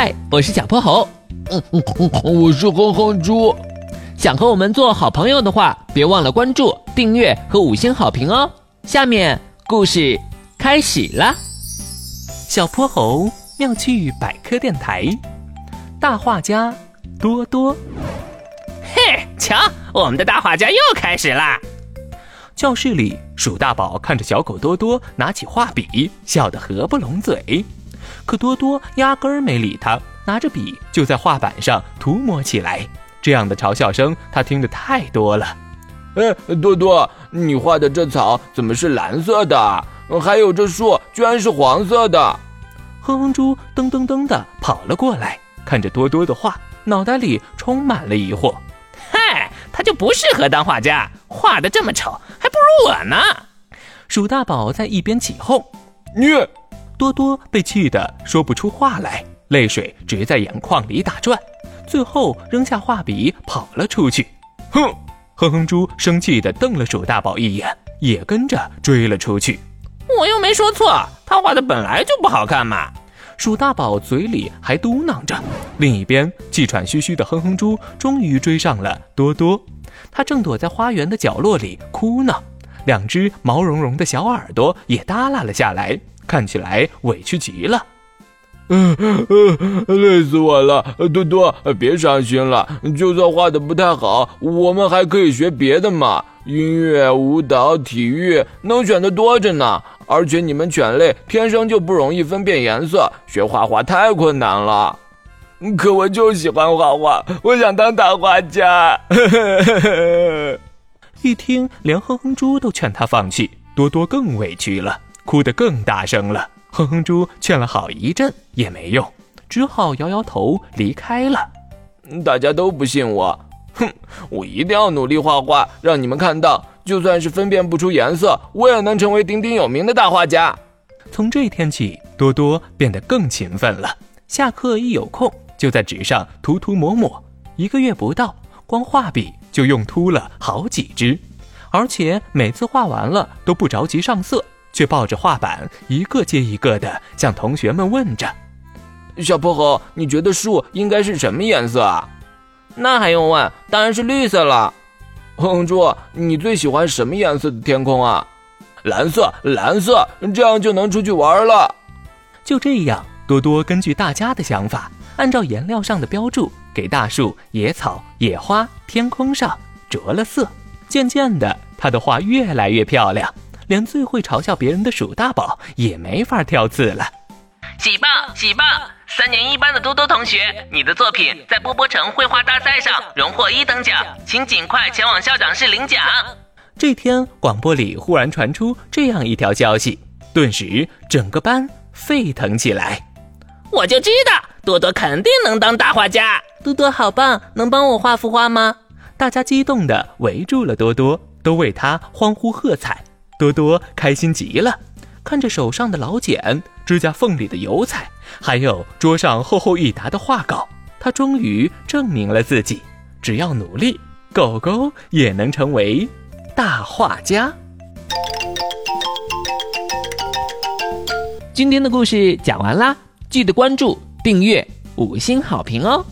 嗨，我是小泼猴。嗯嗯嗯，我是哼哼猪。想和我们做好朋友的话，别忘了关注、订阅和五星好评哦。下面故事开始啦。小泼猴妙趣百科电台，大画家多多。嘿，瞧，我们的大画家又开始啦！教室里，鼠大宝看着小狗多多拿起画笔，笑得合不拢嘴。可多多压根儿没理他，拿着笔就在画板上涂抹起来。这样的嘲笑声，他听得太多了。哎，多多，你画的这草怎么是蓝色的？还有这树居然是黄色的！哼哼猪噔噔噔的跑了过来，看着多多的画，脑袋里充满了疑惑。嗨，他就不适合当画家，画的这么丑，还不如我呢！鼠大宝在一边起哄。你，多多被气得说不出话来，泪水直在眼眶里打转，最后扔下画笔跑了出去。哼！哼哼猪生气地瞪了鼠大宝一眼，也跟着追了出去。我又没说错，他画的本来就不好看嘛。鼠大宝嘴里还嘟囔着。另一边，气喘吁吁的哼哼猪终于追上了多多，他正躲在花园的角落里哭呢，两只毛茸茸的小耳朵也耷拉了下来，看起来委屈极了。嗯嗯，累死我了！多多，别伤心了，就算画的不太好，我们还可以学别的嘛，音乐、舞蹈、体育，能选的多着呢。而且你们犬类天生就不容易分辨颜色，学画画太困难了。可我就喜欢画画，我想当大画家。一听，连哼哼猪都劝他放弃，多多更委屈了，哭得更大声了。哼哼猪劝了好一阵也没用，只好摇摇头离开了。大家都不信我，哼！我一定要努力画画，让你们看到，就算是分辨不出颜色，我也能成为鼎鼎有名的大画家。从这天起，多多变得更勤奋了。下课一有空，就在纸上涂涂抹抹。一个月不到，光画笔就用秃了好几支，而且每次画完了都不着急上色。却抱着画板，一个接一个的向同学们问着：“小泼猴，你觉得树应该是什么颜色啊？”“那还用问？当然是绿色了。”“哼猪，你最喜欢什么颜色的天空啊？”“蓝色，蓝色，这样就能出去玩了。”就这样，多多根据大家的想法，按照颜料上的标注，给大树、野草、野花、天空上着了色。渐渐的，他的画越来越漂亮。连最会嘲笑别人的鼠大宝也没法挑刺了。喜报喜报！三年一班的多多同学，你的作品在波波城绘画大赛上荣获一等奖，请尽快前往校长室领奖。这天，广播里忽然传出这样一条消息，顿时整个班沸腾起来。我就知道多多肯定能当大画家。多多好棒，能帮我画幅画吗？大家激动地围住了多多，都为他欢呼喝彩。多多开心极了，看着手上的老茧、指甲缝里的油彩，还有桌上厚厚一沓的画稿，他终于证明了自己，只要努力，狗狗也能成为大画家。今天的故事讲完啦，记得关注、订阅、五星好评哦！